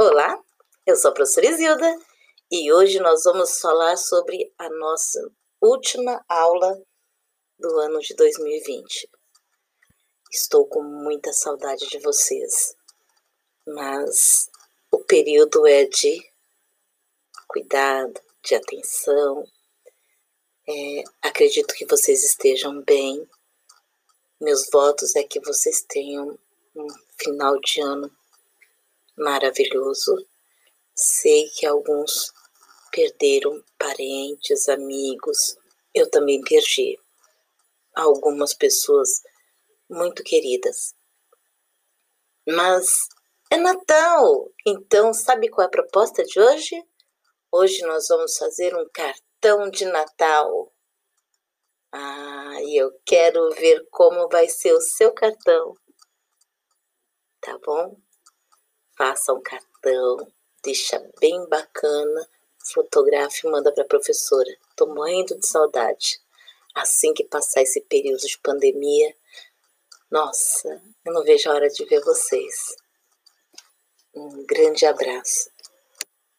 Olá, eu sou a professora Isilda e hoje nós vamos falar sobre a nossa última aula do ano de 2020. Estou com muita saudade de vocês, mas o período é de cuidado, de atenção. É, acredito que vocês estejam bem. Meus votos é que vocês tenham um final de ano maravilhoso. Sei que alguns perderam parentes, amigos. Eu também perdi algumas pessoas muito queridas. Mas é Natal, então sabe qual é a proposta de hoje? Hoje nós vamos fazer um cartão de Natal. Ah, e eu quero ver como vai ser o seu cartão. Tá bom? Faça um cartão, deixa bem bacana, fotografe e manda para a professora. Tô morrendo de saudade. Assim que passar esse período de pandemia, nossa, eu não vejo a hora de ver vocês. Um grande abraço.